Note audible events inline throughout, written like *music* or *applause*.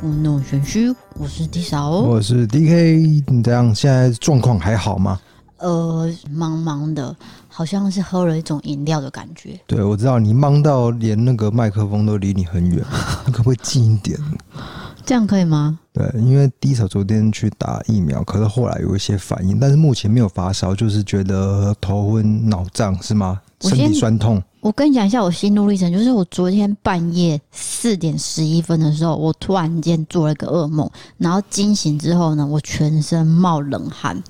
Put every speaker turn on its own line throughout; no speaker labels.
故弄玄虚，我是 D 嫂，
我是 DK。你这样现在状况还好吗？
呃，茫茫的，好像是喝了一种饮料的感觉。
对，我知道你忙到连那个麦克风都离你很远，你 *laughs* 可不可以近一点？
这样可以吗？
对，因为 D 嫂昨天去打疫苗，可是后来有一些反应，但是目前没有发烧，就是觉得头昏脑胀，是吗？身体酸痛。
我跟你讲一下我心路历程，就是我昨天半夜四点十一分的时候，我突然间做了一个噩梦，然后惊醒之后呢，我全身冒冷汗，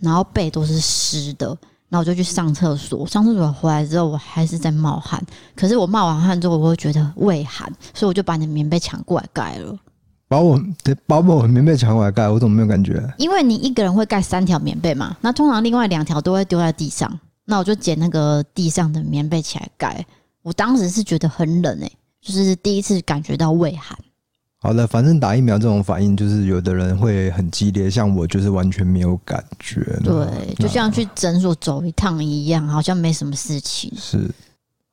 然后背都是湿的，然后我就去上厕所，上厕所回来之后，我还是在冒汗，可是我冒完汗之后，我会觉得畏寒，所以我就把你的棉被抢过来盖了。
把我把我的棉被抢过来盖，我怎么没有感觉？
因为你一个人会盖三条棉被嘛，那通常另外两条都会丢在地上。那我就捡那个地上的棉被起来盖。我当时是觉得很冷诶、欸，就是第一次感觉到畏寒。
好了，反正打疫苗这种反应，就是有的人会很激烈，像我就是完全没有感觉。
对，就像去诊所走一趟一样，好像没什么事情。
是。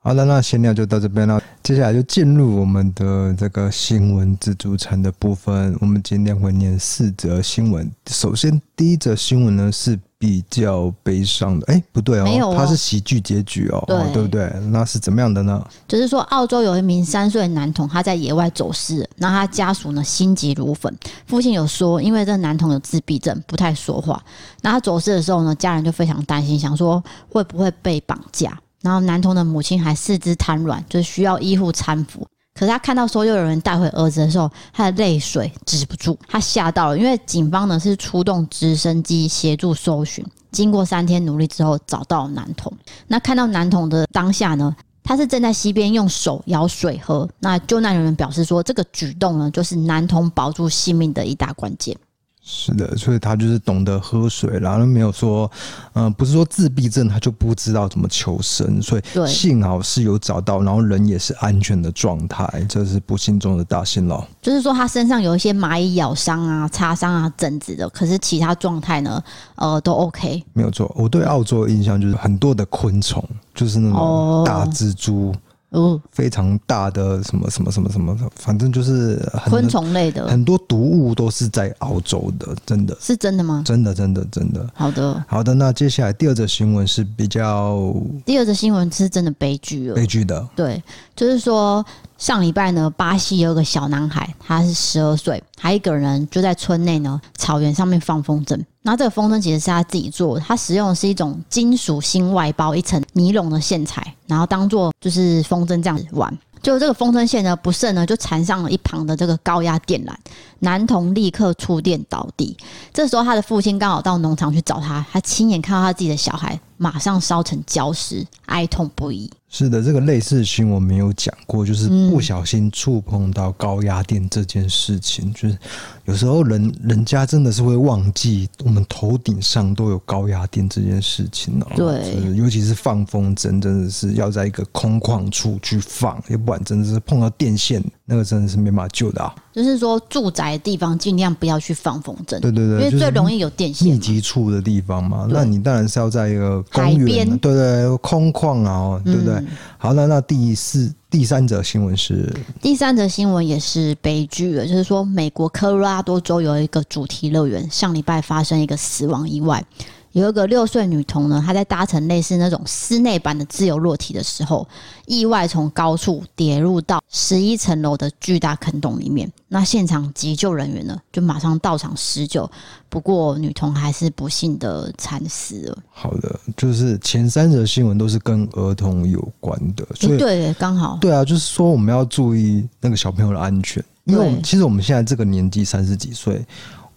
好了，那闲聊就到这边了。接下来就进入我们的这个新闻自助餐的部分。我们今天会念四则新闻。首先，第一则新闻呢是比较悲伤的。哎、欸，不对哦，哦它是喜剧结局哦，对，哦、对不对？那是怎么样的呢？
就是说，澳洲有一名三岁男童，他在野外走失，那他家属呢心急如焚。父亲有说，因为这个男童有自闭症，不太说话。那他走失的时候呢，家人就非常担心，想说会不会被绑架。然后男童的母亲还四肢瘫软，就是需要医护搀扶。可是他看到搜救人员带回儿子的时候，他的泪水止不住，他吓到了。因为警方呢是出动直升机协助搜寻，经过三天努力之后找到男童。那看到男童的当下呢，他是正在溪边用手舀水喝。那救难人员表示说，这个举动呢就是男童保住性命的一大关键。
是的，所以他就是懂得喝水，然后没有说，嗯、呃，不是说自闭症他就不知道怎么求生，所以幸好是有找到，然后人也是安全的状态，这是不幸中的大幸了。
就是说他身上有一些蚂蚁咬伤啊、擦伤啊、疹子的，可是其他状态呢，呃，都 OK。
没有错，我对澳洲的印象就是很多的昆虫，就是那种大蜘蛛。哦哦，非常大的什么什么什么什么，反正就是
昆虫类的，
很多毒物都是在澳洲的，真的
是真的吗？
真的，真的，真的。
好的，
好的。那接下来第二则新闻是比较，
第二则新闻是真的悲剧了，
悲剧的。
对，就是说。上礼拜呢，巴西有个小男孩，他是十二岁，他一个人就在村内呢草原上面放风筝。那这个风筝其实是他自己做的，他使用的是一种金属芯外包一层尼龙的线材，然后当做就是风筝这样子玩。就这个风筝线呢不慎呢就缠上了一旁的这个高压电缆，男童立刻触电倒地。这时候他的父亲刚好到农场去找他，他亲眼看到他自己的小孩马上烧成焦尸，哀痛不已。
是的，这个类似的新闻没有讲过，就是不小心触碰到高压电这件事情，嗯、就是有时候人人家真的是会忘记我们头顶上都有高压电这件事情哦。
对，
尤其是放风筝，真的是要在一个空旷处去放，要不然真的是碰到电线，那个真的是没办法救的啊。
就是说，住宅的地方尽量不要去放风筝，
对对对，
因为最容易有电线。
密集处的地方嘛，那你当然是要在一个公园，对，对对，空旷啊，对不对？嗯、好，那那第四、第三则新闻是，
第三则新闻也是悲剧了，就是说，美国科罗拉多州有一个主题乐园，上礼拜发生一个死亡意外。有一个六岁女童呢，她在搭乘类似那种室内版的自由落体的时候，意外从高处跌入到十一层楼的巨大坑洞里面。那现场急救人员呢，就马上到场施救，不过女童还是不幸的惨死了。
好的，就是前三则新闻都是跟儿童有关的，所以
对，刚好
对啊，就是说我们要注意那个小朋友的安全，因为我们其实我们现在这个年纪三十几岁。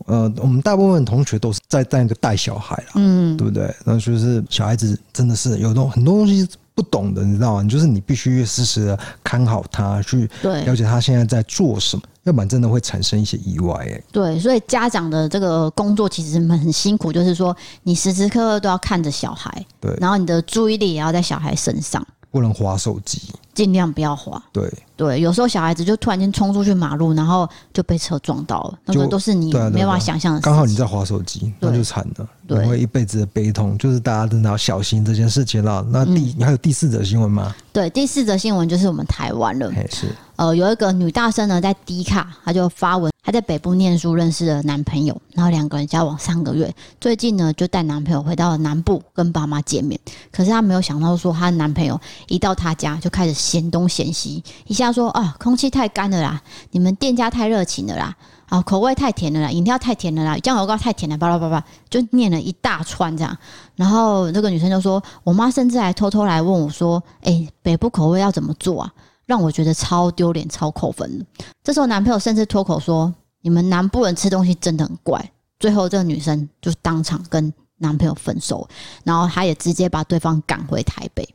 呃，我们大部分同学都是在在那个带小孩啦，嗯，对不对？那就是小孩子真的是有东很多东西不懂的，你知道吗？就是你必须时时的看好他，去了解他现在在做什么，要不然真的会产生一些意外。哎，
对，所以家长的这个工作其实很辛苦，就是说你时时刻刻都要看着小孩，
对，
然后你的注意力也要在小孩身上，
不能滑手机，
尽量不要滑。
对
对，有时候小孩子就突然间冲出去马路，然后就被车撞到了，那个都是你没办法想象的。
刚好你在滑手机，那就惨了。对，会一辈子的悲痛，就是大家真的要小心这件事情了。那第、嗯、你还有第四则新闻吗？
对，第四则新闻就是我们台湾了。
是，
呃，有一个女大生呢，在迪卡，她就发文，她在北部念书，认识了男朋友，然后两个人交往三个月，最近呢，就带男朋友回到了南部跟爸妈见面。可是她没有想到说，她的男朋友一到她家就开始嫌东嫌西，一下说啊，空气太干了啦，你们店家太热情了啦。啊，口味太甜了啦，饮料太甜了啦，酱油膏太甜了，巴拉巴拉，就念了一大串这样。然后那个女生就说：“我妈甚至还偷偷来问我说，哎、北部口味要怎么做啊？让我觉得超丢脸、超扣分的。”这时候男朋友甚至脱口说：“你们南部人吃东西真的很怪。”最后这个女生就当场跟男朋友分手，然后她也直接把对方赶回台北。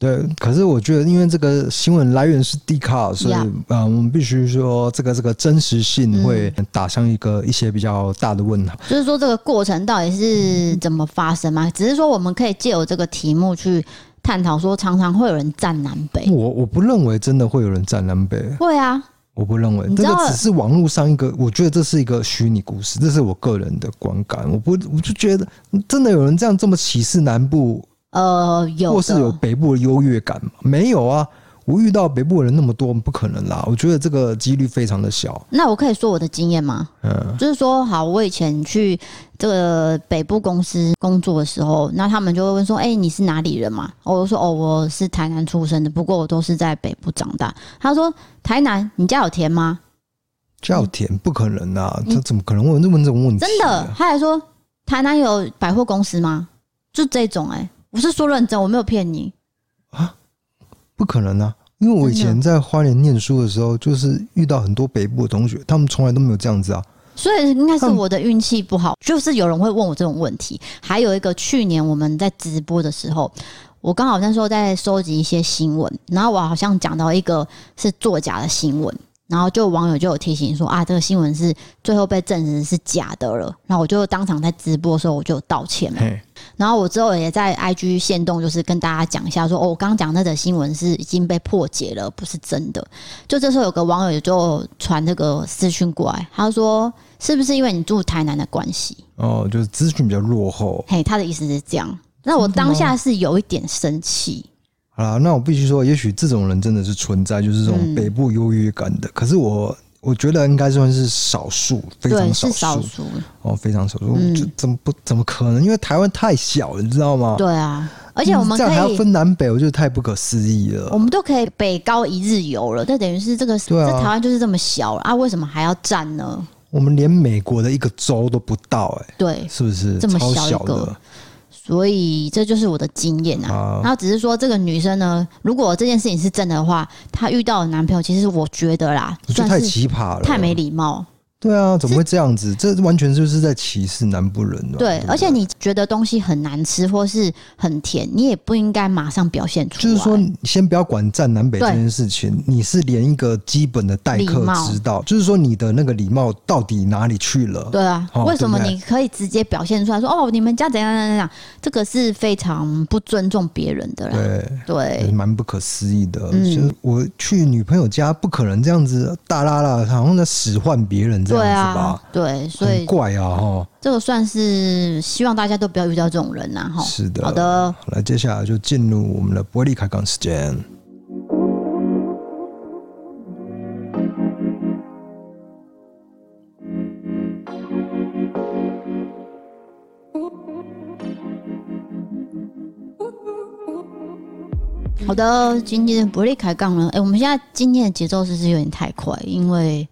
对，可是我觉得，因为这个新闻来源是 D 卡，所以啊 Yeah.、呃，我们必须说，这个这个真实性会打上一个一些比较大的问号。
嗯、就是说，这个过程到底是怎么发生吗？只是说，我们可以借由这个题目去探讨，说常常会有人站南北。
我我不认为真的会有人站南北。
会啊，
我不认为，这个只是网络上一个，我觉得这是一个虚拟故事，这是我个人的观感。我不，我就觉得真的有人这样这么歧视南部。
呃，有
或是有北部的优越感吗？没有啊，我遇到北部的人那么多，不可能啦。我觉得这个几率非常的小。
那我可以说我的经验吗？嗯，就是说，好，我以前去这个北部公司工作的时候，那他们就会问说：“哎、欸，你是哪里人嘛？”我就说：“哦，我是台南出生的，不过我都是在北部长大。”他说：“台南，你家有田吗？”
家有田不可能啊，他怎么可能问问这种问题？
真的，他还说：“台南有百货公司吗？”就这种哎、欸。我是说认真，我没有骗你
啊，不可能啊！因为我以前在花莲念书的时候，就是遇到很多北部的同学，他们从来都没有这样子啊。
所以应该是我的运气不好，就是有人会问我这种问题。还有一个，去年我们在直播的时候，我刚好那时候在收集一些新闻，然后我好像讲到一个是作假的新闻。然后就网友就有提醒说啊，这个新闻是最后被证实是假的了。然后我就当场在直播的时候我就道歉了。然后我之后也在 IG 限动，就是跟大家讲一下说，哦，我刚刚讲那则新闻是已经被破解了，不是真的。就这时候有个网友就传这个私讯过来，他说是不是因为你住台南的关系？
哦，就是资讯比较落后。
嘿，他的意思是这样。那我当下是有一点生气。
啊，那我必须说，也许这种人真的是存在，就是这种北部优越感的。嗯、可是我我觉得应该算是少数，非常少数，哦，非常少数。嗯、就怎么不怎么可能？因为台湾太小了，你知道吗？
对啊，而且我们
这样还要分南北，我觉得太不可思议了。
我们都可以北高一日游了，这等于是这个这台湾就是这么小了啊？为什么还要占呢？
我们连美国的一个州都不到、欸，哎，对，是不是
这么小
超小的？
所以这就是我的经验啊，然后只是说这个女生呢，如果这件事情是真的话，她遇到的男朋友，其实我觉得啦，
算是太奇葩了，
太没礼貌。
对啊，怎么会这样子？这完全就是在歧视南部人了。
对，对对，而且你觉得东西很难吃或是很甜，你也不应该马上表现出来。
就是说，先不要管站南北这件事情，你是连一个基本的待客之道，就是说你的那个礼貌到底哪里去了？
对啊，哦、为什么你可以直接表现出来说哦，你们家怎样怎样怎样？这个是非常不尊重别人的啦。对对，蛮
不可思议的。嗯、就是我去女朋友家，不可能这样子大拉拉，好像在使唤别人。对啊，
对，所以
怪啊，哈，
这个算是希望大家都不要遇到这种人呐，哈。
是的，
好的，
来，接下来就进入我们的玻璃开杠时间。
好的，今天的伯利开杠了？哎，我们现在今天的节奏是不是有点太快？因为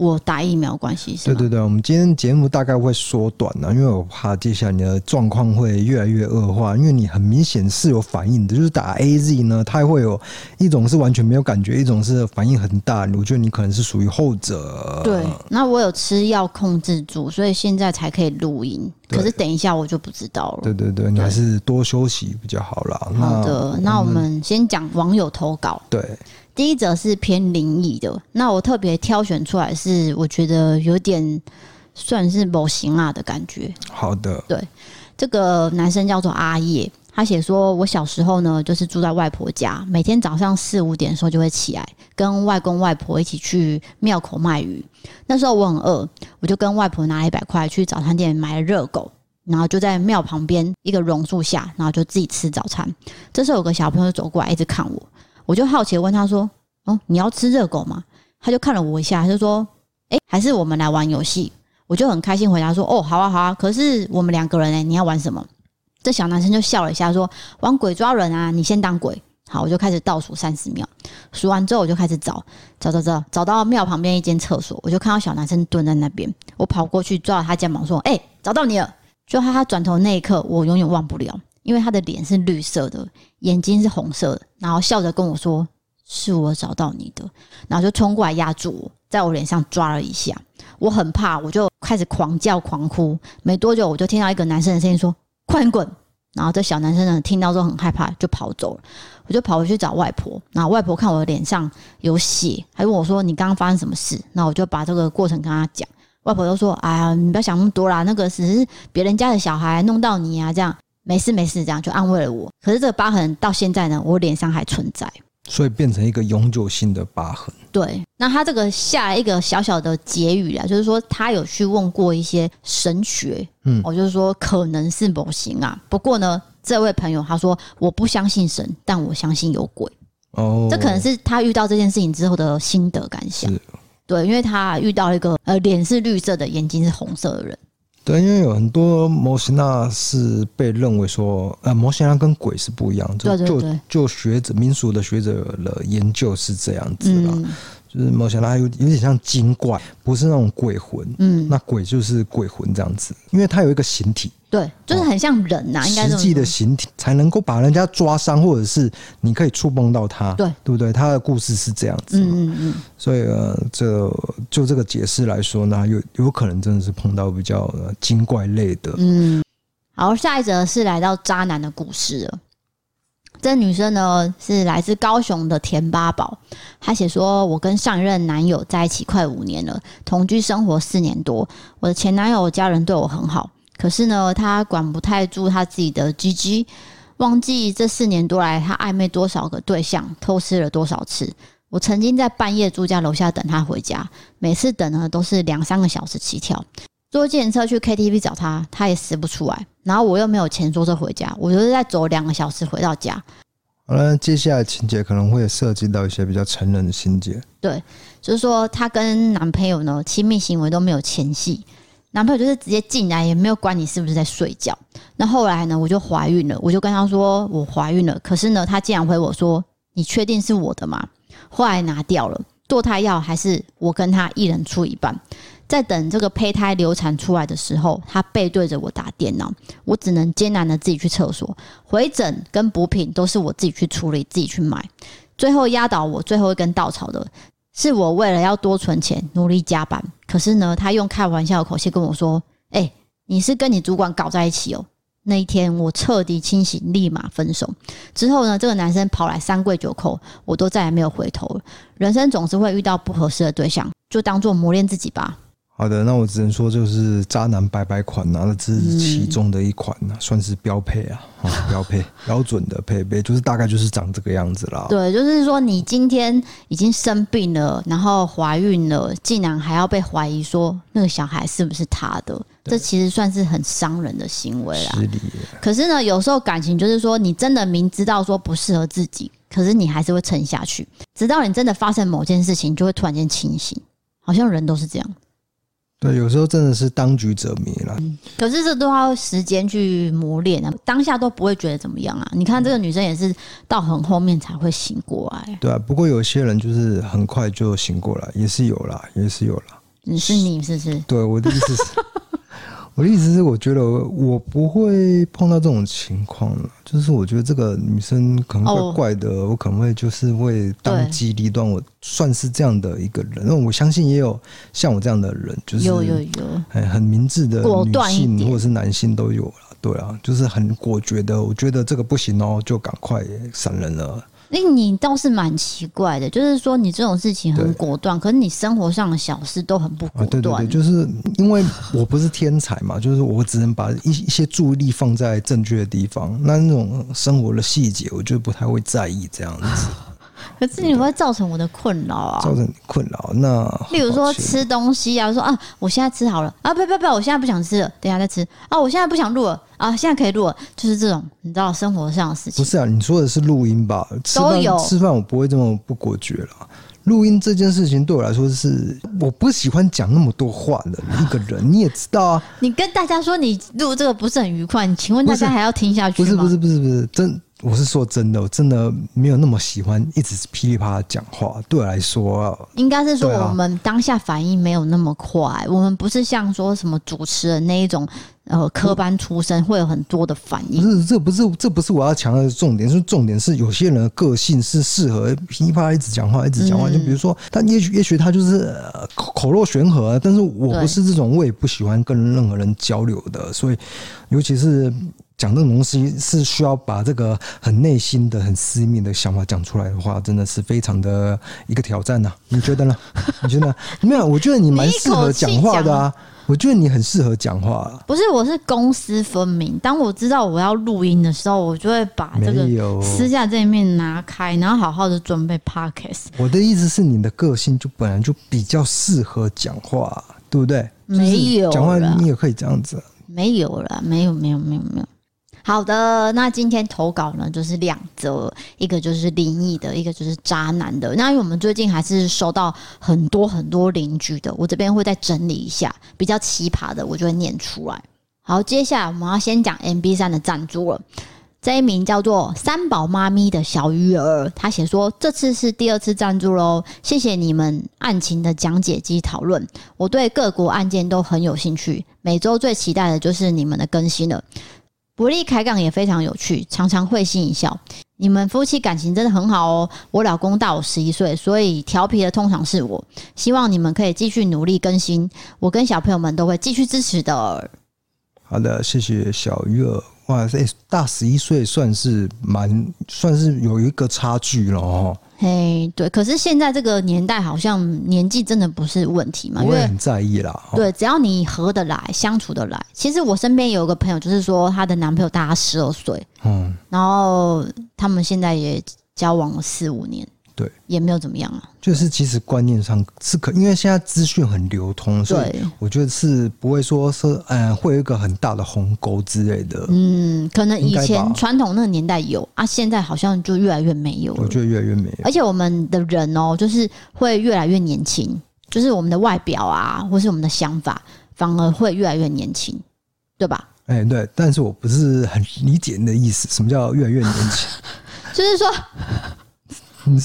我打疫苗关系是吗？
对对对，我们今天节目大概会缩短了，因为我怕接下来你的状况会越来越恶化，因为你很明显是有反应的，就是打 AZ 呢，它会有一种是完全没有感觉，一种是反应很大，我觉得你可能是属于后者。
对，那我有吃药控制住，所以现在才可以录音。可是等一下我就不知道了。
对对对，你还是多休息比较好啦。
好的，那我们先讲网友投稿。
对。
第一则是偏灵异的，那我特别挑选出来是我觉得有点算是某型啊的感觉。
好的，
对，这个男生叫做阿叶，他写说，我小时候呢就是住在外婆家，每天早上四五点的时候就会起来，跟外公外婆一起去庙口卖鱼。那时候我很饿，我就跟外婆拿了一百块去早餐店买了热狗，然后就在庙旁边一个榕树下，然后就自己吃早餐。这时候有个小朋友走过来，一直看我。我就好奇问他说：“哦，你要吃热狗吗？”他就看了我一下，他就说：“哎，还是我们来玩游戏。”我就很开心回答说：“哦，好啊，好啊。”可是我们两个人呢，你要玩什么？这小男生就笑了一下说：“玩鬼抓人啊，你先当鬼。”好，我就开始倒数三十秒，数完之后我就开始找，找找找，找到庙旁边一间厕所，我就看到小男生蹲在那边，我跑过去抓了他肩膀说：“哎，找到你了！”就他他转头那一刻，我永远忘不了。因为他的脸是绿色的，眼睛是红色的，然后笑着跟我说：“是我找到你的。”然后就冲过来压住我，在我脸上抓了一下。我很怕，我就开始狂叫狂哭。没多久，我就听到一个男生的声音说：“快滚！”然后这小男生呢，听到之后很害怕，就跑走了。我就跑回去找外婆，然后外婆看我的脸上有血，还问我说：“你刚刚发生什么事？”那我就把这个过程跟他讲。外婆就说：“哎呀，你不要想那么多啦，那个只是别人家的小孩弄到你啊，这样。”没事没事，这样就安慰了我。可是这个疤痕到现在呢，我脸上还存在，
所以变成一个永久性的疤痕。
对，那他这个下一个小小的结语啊，就是说他有去问过一些神学，嗯，我就是说可能是某型啊。不过呢，这位朋友他说我不相信神，但我相信有鬼。哦，这可能是他遇到这件事情之后的心得感想。对，因为他遇到一个呃脸是绿色的，眼睛是红色的人。
对，因为有很多摩西纳是被认为说，呃，摩西纳跟鬼是不一样，就就就学者民俗的学者的研究是这样子啦。嗯就是摩西拉有有点像精怪，不是那种鬼魂。嗯，那鬼就是鬼魂这样子，因为它有一个形体，
对，就是很像人呐、啊，应该实
际的形体才能够把人家抓伤，或者是你可以触碰到它，对，对不对？他的故事是这样子，嗯嗯嗯。所以呃，这就这个解释来说呢，有有可能真的是碰到比较精怪类的。嗯，
好，下一则是来到渣男的故事了。这女生呢是来自高雄的田八宝，她写说：“我跟上一任男友在一起快五年了，同居生活四年多。我的前男友家人对我很好，可是呢，他管不太住他自己的鸡鸡，忘记这四年多来他暧昧多少个对象，偷吃了多少次。我曾经在半夜住家楼下等他回家，每次等呢都是两三个小时起跳。坐计程车去 KTV 找他，他也死不出来。”然后我又没有钱坐车回家，我就是在走两个小时回到家。
好了，接下来情节可能会涉及到一些比较成人的情节。
对，就是说她跟男朋友呢亲密行为都没有前戏，男朋友就是直接进来也没有管你是不是在睡觉。那后来呢，我就怀孕了，我就跟他说我怀孕了，可是呢，他竟然回我说你确定是我的吗？后来拿掉了，堕胎药还是我跟他一人出一半。在等这个胚胎流产出来的时候，他背对着我打电脑，我只能艰难的自己去厕所，回诊跟补品都是我自己去处理，自己去买。最后压倒我最后一根稻草的是，我为了要多存钱，努力加班。可是呢，他用开玩笑的口气跟我说：“哎，你是跟你主管搞在一起哦。”那一天我彻底清醒，立马分手。之后呢，这个男生跑来三跪九叩，我都再也没有回头。人生总是会遇到不合适的对象，就当做磨练自己吧。
好的，那我只能说就是渣男白白款啊，那这是其中的一款啊，嗯、算是标配啊，标配 *laughs* 标准的配备，就是大概就是长这个样子啦。
对，就是。说你今天已经生病了，然后怀孕了，竟然还要被怀疑说那个小孩是不是他的，这其实算是很伤人的行为啦。可是呢，有时候感情就是说，你真的明知道说不适合自己，可是你还是会撑下去，直到你真的发生某件事情，就会突然间清醒，好像人都是这样。
对，有时候真的是当局者迷了。
嗯，可是这都要时间去磨练啊，当下都不会觉得怎么样啊。你看这个女生也是到很后面才会醒过来。
对啊，不过有些人就是很快就醒过来，也是有啦，也是有啦。
你是你是不是？
对，我的意思是。*laughs* 我的意思是，我觉得我不会碰到这种情况了。就是我觉得这个女生可能怪怪的，哦、我可能会就是会当机立断。我算是这样的一个人，因为我相信也有像我这样的人，就是有有有很很明智的女性或者是男性都有了。对啊，就是很果决的。我觉得这个不行哦，就赶快闪人了。
那你倒是蛮奇怪的，就是说你这种事情很果断，可是你生活上的小事都很不果断。
对对对，就是因为我不是天才嘛，就是我只能把一一些注意力放在正确的地方，那那种生活的细节，我就不太会在意这样子。
可是你会造成我的困扰啊！
造成你困扰，那
例如说吃东西啊，说啊，我现在吃好了啊，不不不，我现在不想吃了，等一下再吃啊，我现在不想录了啊，现在可以录了，就是这种你知道生活上的事情。
不是啊，你说的是录音吧？
都有
吃饭，我不会这么不果决了。录音这件事情对我来说是，我不喜欢讲那么多话的一个人，*laughs* 你也知道啊。
你跟大家说你录这个不是很愉快，你请问大家还要听下去吗？
不是不是不是不是真。我是说真的，我真的没有那么喜欢一直噼里啪啦讲话。对我来说，
应该是说我们当下反应没有那么快。啊、我们不是像说什么主持人那一种，呃，科班出身会有很多的反应。
不是，这不是，这不是我要强调的重点。是重点是有些人的个性是适合噼里啪啦一直讲话，一直讲话。嗯、就比如说，他也许也许他就是口口若悬河，但是我不是这种，我也不喜欢跟任何人交流的。所以，尤其是。讲这种东西是需要把这个很内心的、很私密的想法讲出来的话，真的是非常的一个挑战呐、啊。你觉得呢？*laughs* 你觉得没有？我觉得你蛮适合讲话的啊。我觉得你很适合讲话。不是，
我是公私分明。当我知道我要录音的时候，我就会把这个私下这一面拿开，然后好好的准备 podcast。
我的意思是，你的个性就本来就比较适合讲话，对不对？
没有
讲话，你也可以这样子。
没有了，没有，没有，没有，没有。好的，那今天投稿呢，就是两则，一个就是灵异的，一个就是渣男的。那因为我们最近还是收到很多很多邻居的，我这边会再整理一下比较奇葩的，我就会念出来。好，接下来我们要先讲 MB3 的赞助了。这一名叫做三宝妈咪的小鱼儿，他写说，这次是第二次赞助喽，谢谢你们案情的讲解及讨论，我对各国案件都很有兴趣，每周最期待的就是你们的更新了。伯利开杠也非常有趣，常常会心一笑。你们夫妻感情真的很好哦。我老公大我十一岁，所以调皮的通常是我。希望你们可以继续努力更新，我跟小朋友们都会继续支持的。
好的，谢谢小鱼儿。哇，塞大十一岁算是蛮算是有一个差距了哦。
嘿，对，可是现在这个年代好像年纪真的不是问题嘛，
我也很在意啦。
对，只要你合得来，相处得来。其实我身边有个朋友，就是说她的男朋友大她十二岁，嗯，然后他们现在也交往了四五年。对，也没有怎么样啊。
就是其实观念上是可，因为现在资讯很流通，所以我觉得是不会说是嗯会有一个很大的鸿沟之类的。
嗯，可能以前传统那个年代有啊，现在好像就越来越没有了。
我觉得越来越没有。
而且我们的人哦，就是会越来越年轻，就是我们的外表啊，或是我们的想法，反而会越来越年轻，对吧？
哎、欸，对。但是我不是很理解你的意思，什么叫越来越年轻？*laughs*
就是说。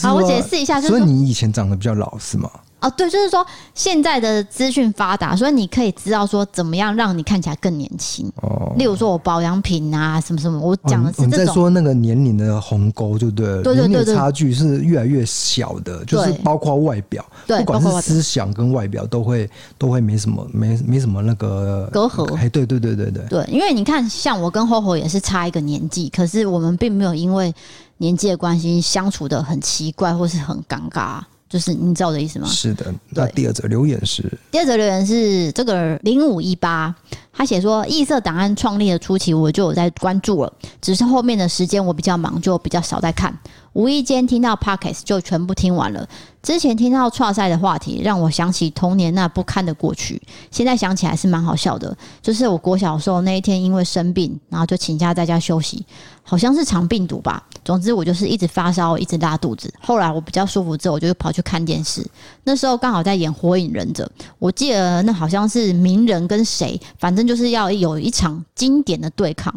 好，我解释一下，就是，
所以你以前长得比较老是吗？
哦，对，就是说现在的资讯发达，所以你可以知道说怎么样让你看起来更年轻。哦，例如说我保养品啊，什么什么，我讲的是这种。哦，你在
说那个年龄的鸿沟，就对了，对对对，对，差距是越来越小的，就是包括外表，对，不管是思想跟外表都会都会没什么没没什么那个
隔阂。
哎，对对对对对，
对，因为你看，像我跟 HoHo 也是差一个年纪，可是我们并没有因为。年纪的关系相处的很奇怪，或是很尴尬，就是你知道我的意思吗？
是的。那第二则留言是，
第二则留言是这个零五一八，他写说异色档案创立的初期我就有在关注了，只是后面的时间我比较忙，就比较少在看。无意间听到 podcasts 就全部听完了。之前听到剉赛的话题，让我想起童年那不堪的过去。现在想起来是蛮好笑的，就是我国小的时候那一天，因为生病，然后就请假在家休息，好像是肠病毒吧。总之我就是一直发烧，一直拉肚子。后来我比较舒服之后，我就跑去看电视。那时候刚好在演《火影忍者》，我记得那好像是鸣人跟谁，反正就是要有一场经典的对抗。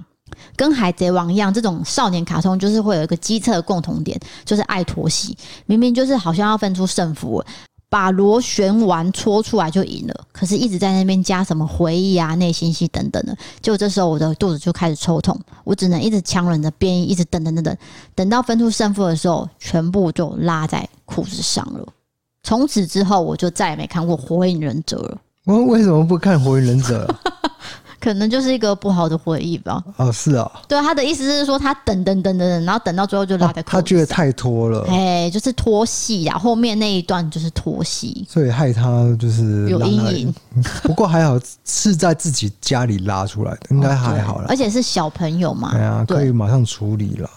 跟海贼王一样，这种少年卡通就是会有一个机测的共同点，就是爱拖戏。明明就是好像要分出胜负，把螺旋丸搓出来就赢了，可是一直在那边加什么回忆啊、内心戏等等的，就这时候我的肚子就开始抽痛，我只能一直强忍着便意，一直等等等等，等到分出胜负的时候，全部就拉在裤子上了。从此之后，我就再也没看过《火影忍者》了。
我为什么不看《火影忍者》？
可能就是一个不好的回忆吧。
哦，是啊。
对，他的意思是说，他等等等等等，然后等到最后就拉在裤子上。
他觉得太拖了。
哎，就是拖戏呀，后面那一段就是拖戏，
所以害他就是
有阴影。*laughs*
不过还好是在自己家里拉出来的，应该还好了。
而且是小朋友嘛，
对啊，可以马上处理了。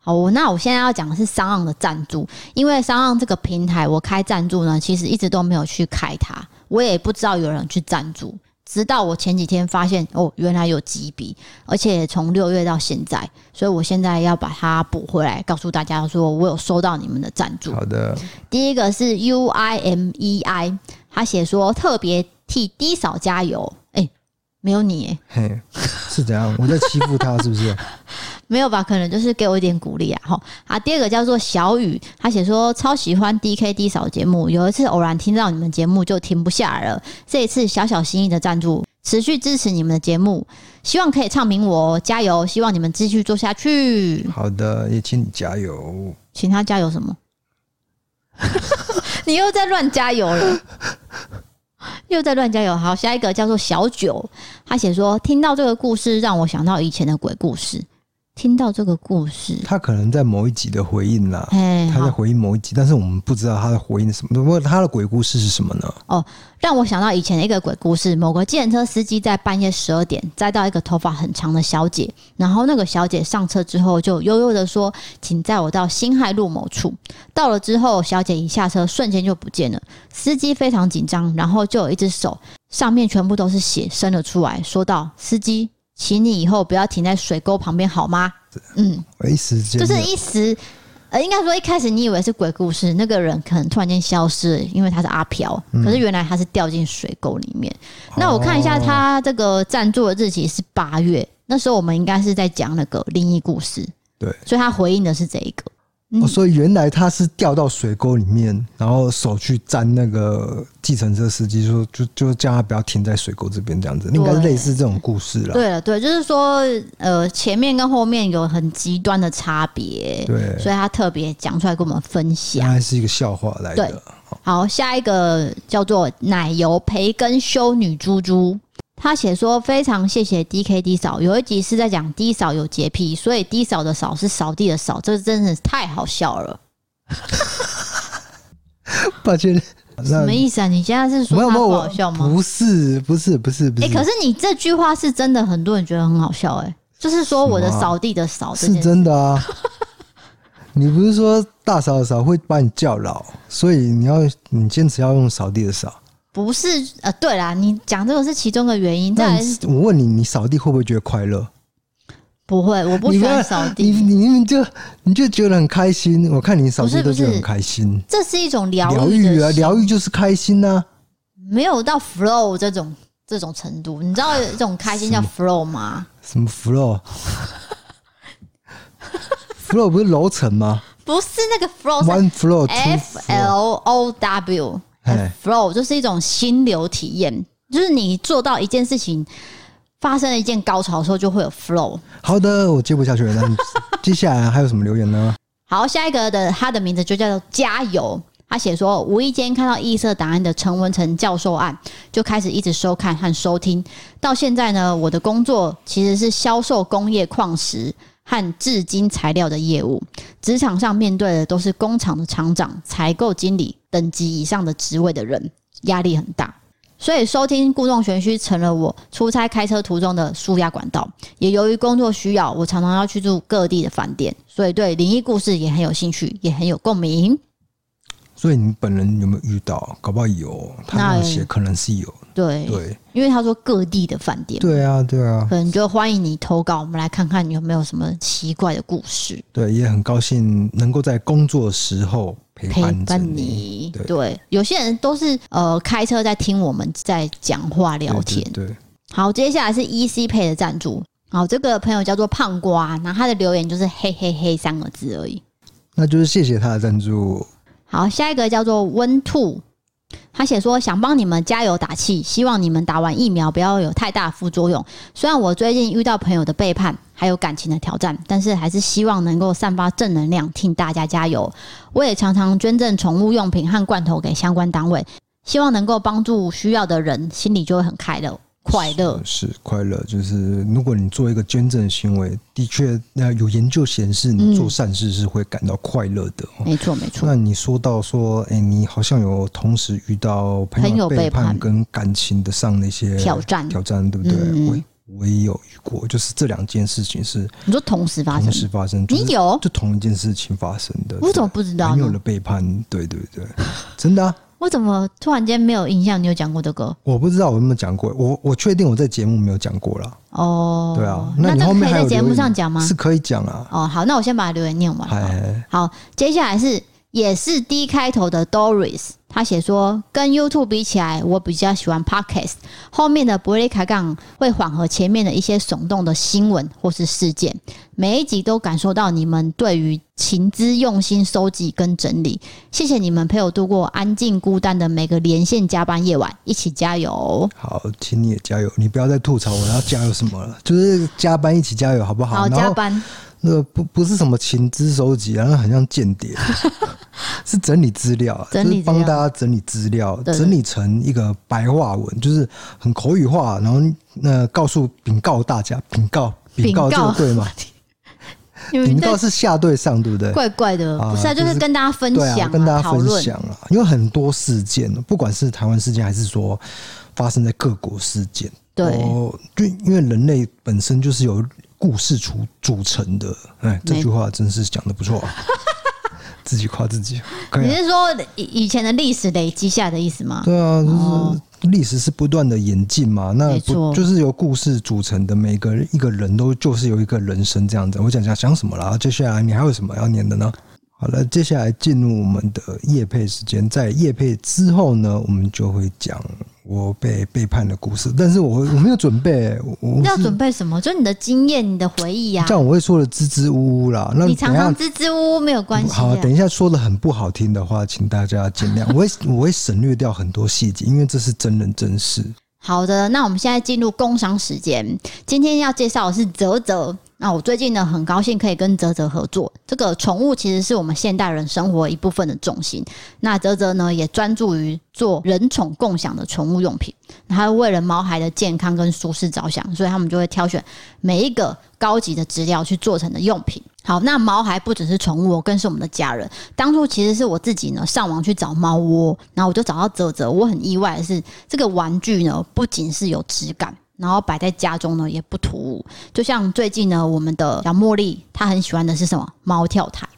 好，那我现在要讲的是 SoundOn 的赞助，因为 SoundOn 这个平台我开赞助呢，其实一直都没有去开它，我也不知道有人去赞助。直到我前几天发现哦，原来有几笔，而且从六月到现在，所以我现在要把它补回来，告诉大家说我有收到你们的赞助。
好的，
第一个是 U I M E I，他写说特别替低嫂加油，哎、欸，没有你，
嘿，是怎样？我在欺负他是不是？*laughs*
没有吧？可能就是给我一点鼓励啊！哈啊，第二个叫做小雨，他写说超喜欢 D K D 嫂节目，有一次偶然听到你们节目就停不下来了。这一次小小心意的赞助，持续支持你们的节目，希望可以唱名我加油，希望你们继续做下去。
好的，也请你加油。
请他加油什么？*laughs* 你又在乱加油了，*laughs* 又在乱加油。好，下一个叫做小九，他写说听到这个故事让我想到以前的鬼故事。听到这个故事，
他可能在某一集的回应啦，他在回应某一集，但是我们不知道他的回应是什么。不过他的鬼故事是什么呢？
哦，让我想到以前的一个鬼故事：某个计程车司机在半夜十二点载到一个头发很长的小姐，然后那个小姐上车之后就悠悠的说：“请载我到辛亥路某处。”到了之后，小姐一下车，瞬间就不见了。司机非常紧张，然后就有一只手上面全部都是血伸了出来，说道：“司机。”请你以后不要停在水沟旁边好吗？嗯，
一时间
就是一时，呃，应该说一开始你以为是鬼故事，那个人可能突然间消失了，因为他是阿飘，可是原来他是掉进水沟里面。嗯、那我看一下他这个暂住的日期是八月，那时候我们应该是在讲那个灵异故事，
对，
所以他回应的是这一个。
哦，所以原来他是掉到水沟里面，然后手去沾那个计程车司机，说就就叫他不要停在水沟这边这样子，应该类似这种故事了。
对了，对，就是说，呃，前面跟后面有很极端的差别，
对，
所以他特别讲出来跟我们分享，
还是一个笑话来的。
好，下一个叫做奶油培根修女猪猪。他写说：“非常谢谢 D K D 嫂，有一集是在讲 D 嫂有洁癖，所以 D 嫂的嫂是扫地的扫，这真的是太好笑了。*laughs* ”抱歉，什么意思啊？你现在是说他不好笑吗？
不是，不是，不是，不是。
哎、欸，可是你这句话是真的，很多人觉得很好笑、欸。哎，就是说我的扫地的扫是
真的啊。你不是说大嫂的嫂会把你叫老，所以你要你坚持要用扫地的扫。
不是呃，对啦，你讲这个是其中的原因。但
我问你，你扫地会不会觉得快乐？
不会，我不喜欢扫地。
你你你就你就觉得很开心。我看你扫地都觉得很开心。
这是一种疗
疗愈啊，疗愈就是开心呐、啊。
没有到 flow 这种这种程度，你知道这种开心叫 flow 吗？
什么 flow？flow *laughs* 不是楼层吗？
不是那个
flow，one flow，F
L O W。Flow 就是一种心流体验，就是你做到一件事情发生了一件高潮的时候，就会有 flow。
好的，我接不下去了。那 *laughs* 接下来还有什么留言呢？
好，下一个的他的名字就叫做加油。他写说，无意间看到异色档案的陈文成教授案，就开始一直收看和收听。到现在呢，我的工作其实是销售工业矿石和制金材料的业务，职场上面对的都是工厂的厂长、采购经理等级以上的职位的人，压力很大。所以收听故弄玄虚成了我出差开车途中的输压管道。也由于工作需要，我常常要去住各地的饭店，所以对灵异故事也很有兴趣，也很有共鸣。
所以你本人有没有遇到？搞不好有，他那写可能是有。
对对，因为他说各地的饭店。
对啊对啊，
可能就欢迎你投稿，我们来看看你有没有什么奇怪的故事。
对，也很高兴能够在工作时候陪伴你。陪伴你对，
对，有些人都是呃开车在听我们在讲话聊天。
对，
好，接下来是 EC 配的赞助。好，这个朋友叫做胖瓜，那他的留言就是嘿嘿嘿三个字而已。
那就是谢谢他的赞助。
好，下一个叫做温兔，他写说想帮你们加油打气，希望你们打完疫苗不要有太大副作用。虽然我最近遇到朋友的背叛，还有感情的挑战，但是还是希望能够散发正能量，替大家加油。我也常常捐赠宠物用品和罐头给相关单位，希望能够帮助需要的人，心里就会很快乐。快乐
是，是快乐，就是如果你做一个捐赠行为，的确，那有研究显示，你做善事是会感到快乐的。
没错，没错。
那你说到说，哎、欸，你好像有同时遇到朋友背叛跟感情的上的一些挑战，挑战，对不对？嗯、我我也有遇过，就是这两件事情是
你说同时发生，
同时发生，就是、
你有
就同一件事情发生的，
我怎么不知道？
朋友的背叛，对对对，真的、啊。
我怎么突然间没有印象？你有讲过这个？
我不知道我有没有讲过。我我确定我在节目没有讲过了。
哦，
对啊，
那你后面还有
在
节目上讲吗？
是可以讲啊。
哦，好，那我先把留言念完。好，接下来是也是 D 开头的 Doris。他写说，跟 YouTube 比起来，我比较喜欢 Podcast。后面的伯利开杠会缓和前面的一些耸动的新闻或是事件，每一集都感受到你们对于情资用心收集跟整理。谢谢你们陪我度过安静孤单的每个连线加班夜晚，一起加油！
好，请你也加油。你不要再吐槽我要加油什么了，就是加班一起加油，好不好？
好，加班。
那个不不是什么情资收集啊，那很像间谍，*laughs* 是整理资料，就是帮大家整理资料，整理成一个白话文，就是很口语化，然后那告诉禀告大家，禀告禀告这个对吗？*laughs* 禀告是下对上，对不对？
怪怪的，不是啊，就是跟大家分享，
跟大家分享啊，因为很多事件，不管是台湾事件，还是说发生在各国事件，
对，
就因为人类本身就是有。故事组组成的，哎，这句话真是讲的不错，*laughs* 自己夸自己。
你是说以以前的历史累积下的意思吗？
对啊，就是历史是不断的演进嘛，那不就是由故事组成的？每个一个人都就是有一个人生这样子。我讲讲讲什么了？接下来你还有什么要念的呢？好了，接下来进入我们的夜配时间，在夜配之后呢，我们就会讲。我被背叛的故事，但是我我没有准备。我
要准备什么？就你的经验、你的回忆呀、啊。
这样我会说的支支吾吾啦。那
你常常支支吾吾没有关系。
好，等一下说的很不好听的话，请大家见谅。*laughs* 我会我会省略掉很多细节，因为这是真人真事。
好的，那我们现在进入工商时间。今天要介绍的是泽泽。那我最近呢，很高兴可以跟泽泽合作。这个宠物其实是我们现代人生活一部分的重心。那泽泽呢，也专注于做人宠共享的宠物用品。他为了毛孩的健康跟舒适着想，所以他们就会挑选每一个高级的资料去做成的用品。好，那毛孩不只是宠物，更是我们的家人。当初其实是我自己呢上网去找猫窝，然后我就找到泽泽。我很意外的是，这个玩具呢不仅是有质感。然后摆在家中呢，也不突兀。就像最近呢，我们的小茉莉，她很喜欢的是什么？猫跳台。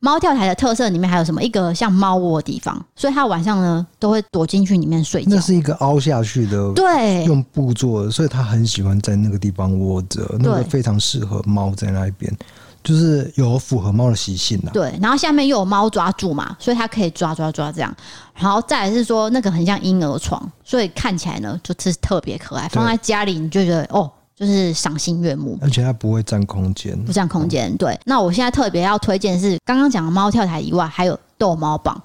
猫跳台的特色里面还有什么？一个像猫窝的地方，所以它晚上呢都会躲进去里面睡觉。
那是一个凹下去的，
对，
用布做的，所以它很喜欢在那个地方窝着。那个非常适合猫在那一边。就是有符合猫的习性呐，
对，然后下面又有猫抓住嘛，所以它可以抓抓抓这样，然后再来是说那个很像婴儿床，所以看起来呢就是特别可爱，放在家里你就觉得哦，就是赏心悦目，
而且它不会占空间，
不占空间。对，那我现在特别要推荐是刚刚讲的猫跳台以外，还有逗猫棒。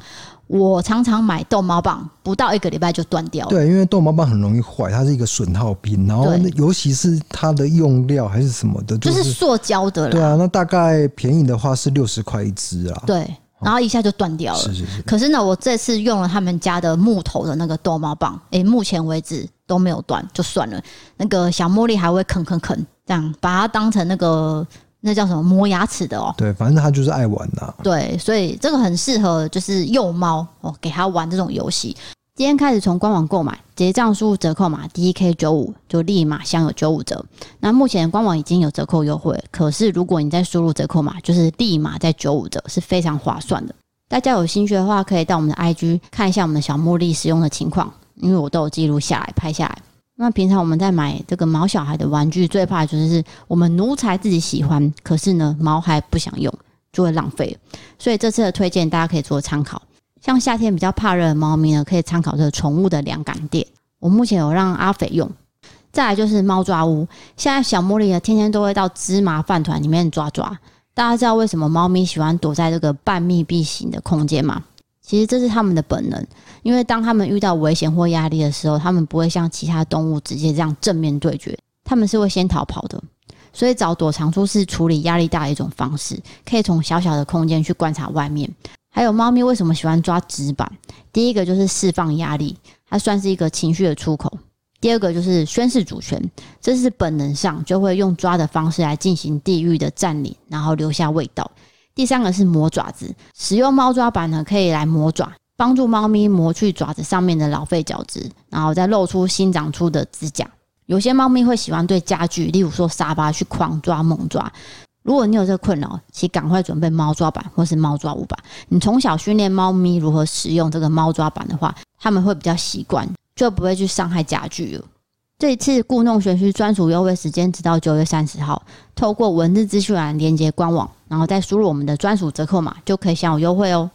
我常常买逗猫棒，不到一个礼拜就断掉了。
对，因为逗猫棒很容易坏，它是一个损耗品，然后尤其是它的用料还是什么的，
就是、就是塑胶的了。
对啊，那大概便宜的话是六十块一支啊。
对，然后一下就断掉了。是是是。可是呢，我这次用了他们家的木头的那个逗猫棒，诶、欸，目前为止都没有断，就算了。那个小茉莉还会啃啃啃，这样把它当成那个。那叫什么磨牙齿的哦？
对，反正他就是爱玩呐。
对，所以这个很适合就是幼猫哦，给他玩这种游戏。今天开始从官网购买，结账输入折扣码 DK 九五，就立马享有九五折。那目前官网已经有折扣优惠，可是如果你再输入折扣码，就是立马在九五折，是非常划算的。大家有兴趣的话，可以到我们的 IG 看一下我们的小茉莉使用的情况，因为我都有记录下来，拍下来。那平常我们在买这个毛小孩的玩具，最怕就是我们奴才自己喜欢，可是呢毛孩不想用，就会浪费。所以这次的推荐大家可以做参考。像夏天比较怕热的猫咪呢，可以参考这个宠物的凉感垫。我目前有让阿肥用。再来就是猫抓屋，现在小茉莉呢天天都会到芝麻饭团里面抓抓。大家知道为什么猫咪喜欢躲在这个半密闭型的空间吗？其实这是他们的本能，因为当他们遇到危险或压力的时候，他们不会像其他动物直接这样正面对决，他们是会先逃跑的。所以找躲藏处是处理压力大的一种方式，可以从小小的空间去观察外面。还有猫咪为什么喜欢抓纸板？第一个就是释放压力，它算是一个情绪的出口；第二个就是宣示主权，这是本能上就会用抓的方式来进行地域的占领，然后留下味道。第三个是磨爪子，使用猫抓板呢，可以来磨爪，帮助猫咪磨去爪子上面的老废角质，然后再露出新长出的指甲。有些猫咪会喜欢对家具，例如说沙发，去狂抓猛抓。如果你有这个困扰，请赶快准备猫抓板或是猫抓物板。你从小训练猫咪如何使用这个猫抓板的话，他们会比较习惯，就不会去伤害家具了。这一次故弄玄虚专属优惠时间直到九月三十号，透过文字资讯栏连接官网，然后再输入我们的专属折扣码，就可以享有优惠哦。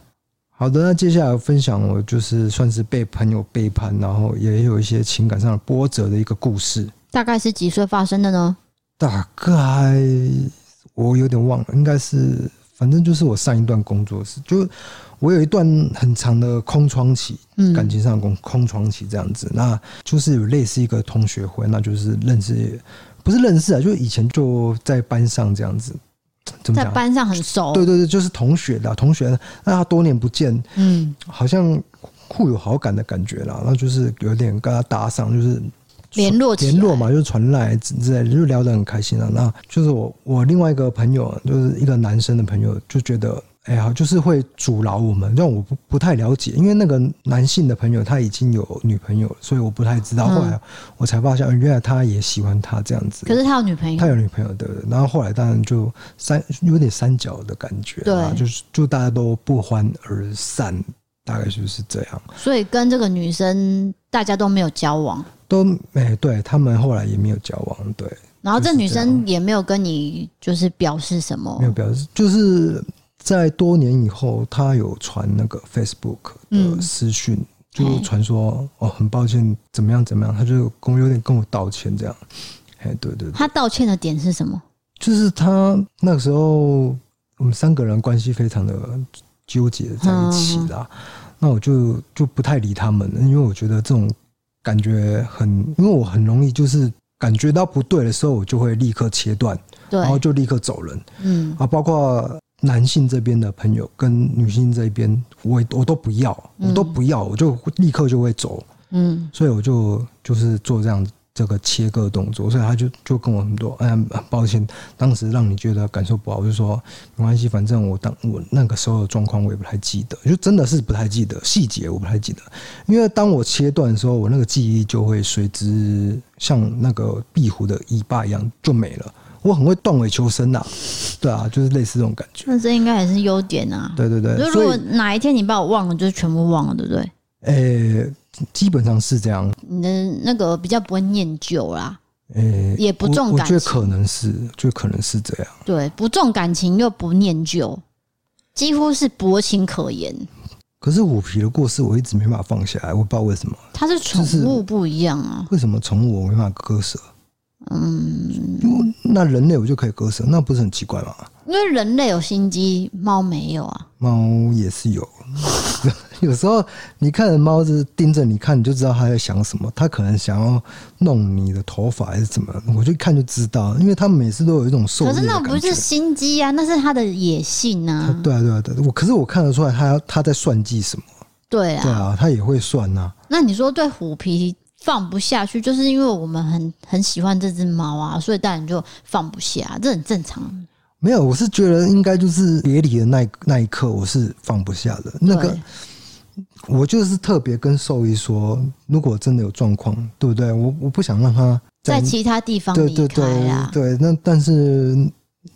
好的，那接下来分享我就是算是被朋友背叛，然后也有一些情感上的波折的一个故事。
大概是几岁发生的呢？
大概我有点忘了，应该是反正就是我上一段工作室，就我有一段很长的空窗期，嗯，感情上空空窗期这样子，那就是有类似一个同学会，那就是认识，不是认识啊，就是以前就在班上这样子。
怎么在班上很熟，
对对对，就是同学的同学，那他多年不见，嗯，好像互有好感的感觉啦，那就是有点跟他搭上，就是
联络
联络嘛，就是传来之类的，就聊得很开心了。那就是我我另外一个朋友，就是一个男生的朋友，就觉得。哎呀，就是会阻挠我们，让我不不太了解，因为那个男性的朋友他已经有女朋友了，所以我不太知道。后来我才发现，原来他也喜欢他这样子。
可是他有女朋友，
他有女朋友的。然后后来当然就三有点三角的感觉，对，就是就大家都不欢而散，大概就是这样。
所以跟这个女生大家都没有交往，
都哎，对他们后来也没有交往，对。
然后这女生也没有跟你就是表示什么，
没有表示，就是。在多年以后，他有传那个 Facebook 的私讯，嗯、就传说哦，很抱歉，怎么样怎么样，他就跟我有点跟我道歉这样。哎，对对对，
他道歉的点是什么？
就是他那个时候我们三个人关系非常的纠结在一起啦。嗯、那我就就不太理他们了，因为我觉得这种感觉很，因为我很容易就是感觉到不对的时候，我就会立刻切断，然后就立刻走人。嗯啊，包括。男性这边的朋友跟女性这边，我我都不要，我都不要，我就立刻就会走。嗯，所以我就就是做这样这个切割动作，所以他就就跟我很多，哎呀，很抱歉，当时让你觉得感受不好，我就说没关系，反正我当我那个时候的状况我也不太记得，就真的是不太记得细节，我不太记得，因为当我切断的时候，我那个记忆就会随之像那个壁虎的尾巴一样就没了。我很会断尾求生呐，对啊，就是类似这种感觉。
那这应该也是优点啊。
对对对。
如果哪一天你把我忘了，就是全部忘了，对不对？
诶、欸，基本上是这样。
你的那个比较不会念旧啦。诶、
欸，
也不重感情。
我觉得可能是，就可能是这样。
对，不重感情又不念旧，几乎是薄情可言。
可是虎皮的过世，我一直没办法放下来，我不知道为什么。
它是宠物不一样啊。
为什么宠物我没办法割舍？嗯，那人类我就可以割舍，那不是很奇怪吗？
因为人类有心机，猫没有啊。
猫也是有，*laughs* 有时候你看着猫是盯着你看，你就知道它在想什么。它可能想要弄你的头发还是怎么？我就一看就知道，因为它每次都有一种受。可
是那不是心机啊，那是它的野性啊。
对啊，对啊，对啊。我可是我看得出来，它它在算计什么。
对啊，
对啊，它也会算啊。
那你说对虎皮？放不下去，就是因为我们很很喜欢这只猫啊，所以当然就放不下，这很正常。
没有，我是觉得应该就是别离的那那一刻，我是放不下的。那个，我就是特别跟兽医说，如果真的有状况，对不对？我我不想让它
在，在其他地方离开啊。对对
对，对，那但是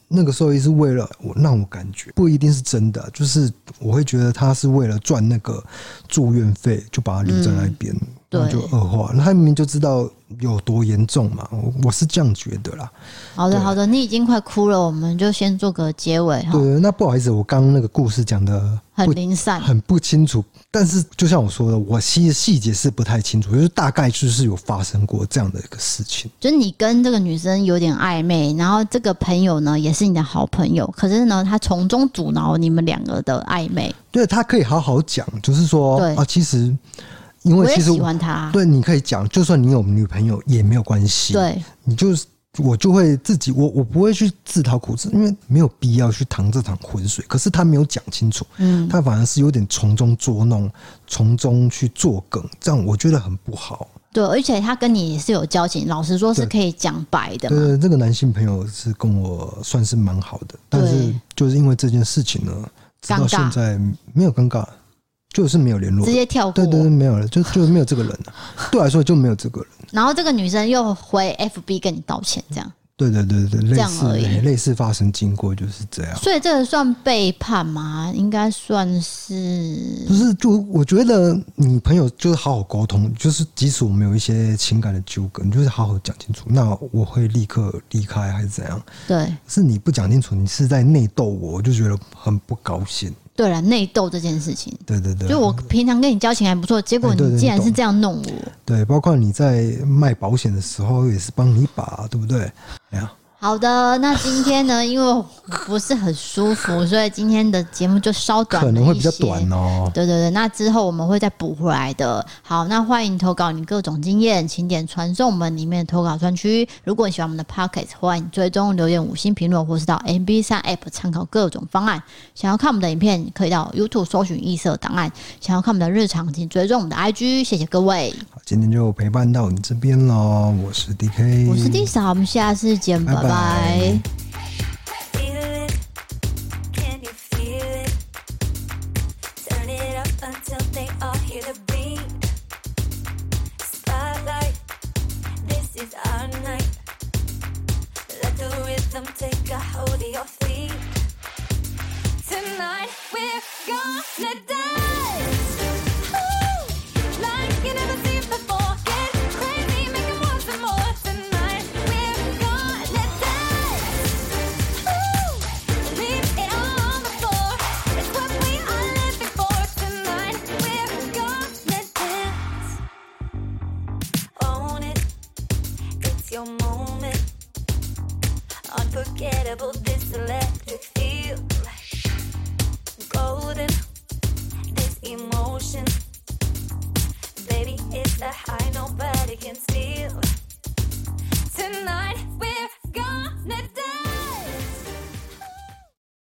那个兽医是为了我让我感觉不一定是真的，就是我会觉得他是为了赚那个住院费，就把它留在那
边。
然后就恶化。那他明明就知道有多严重嘛，我我是这样觉得啦。
好的，好的，你已经快哭了，我们就先做个结尾哈。
对，那不好意思，我刚刚那个故事讲的
很零散，
很不清楚。但是就像我说的，我其实细节是不太清楚，就是大概就是有发生过这样的一个事情。
就是你跟这个女生有点暧昧，然后这个朋友呢也是你的好朋友，可是呢他从中阻挠你们两个的暧昧。
对，他可以好好讲，就是
说
啊，其实因为其实
我喜欢他，
对，你可以讲，就算你有女朋友也没有关系。
对，
你就是。我就会自己，我我不会去自讨苦吃，因为没有必要去淌这趟浑水。可是他没有讲清楚，嗯，他反而是有点从中捉弄，从中去作梗，这样我觉得很不好。
对，而且他跟你也是有交情，老实说是可以讲白的。
对，这个男性朋友是跟我算是蛮好的，但是就是因为这件事情呢，直到现在没有尴尬。就是没有联络，
直接跳过。
对对对，没有了，就就没有这个人了。*laughs* 对我来说就没有这个人。
然后这个女生又回 FB 跟你道歉，这样。
对对对对，
这样而已。
类似发生经过就是这样。
所以这个算背叛吗？应该算是。
不是，就我觉得你朋友就是好好沟通，就是即使我们有一些情感的纠葛，你就是好好讲清楚。那我会立刻离开还是怎样？
对。
是你不讲清楚，你是在内斗我，我就觉得很不高兴。
对了，内斗这件事情，
对对对，
就我平常跟你交情还不错，结果你竟然是这样弄我。
对，包括你在卖保险的时候也是帮你把，对不对？哎呀。
好的，那今天呢，*laughs* 因为不是很舒服，所以今天的节目就稍短，
可能会比较短哦。
对对对，那之后我们会再补回来的。好，那欢迎投稿你各种经验，请点传送门里面的投稿专区。如果你喜欢我们的 Podcast，欢迎追踪留言五星评论，或是到 MB3 App 参考各种方案。想要看我们的影片，可以到 YouTube 搜寻异色档案。想要看我们的日常，请追踪我们的 IG。谢谢各位，
好，今天就陪伴到你这边喽。我是 DK，
我是 Lisa，我们下次见，拜拜。拜拜。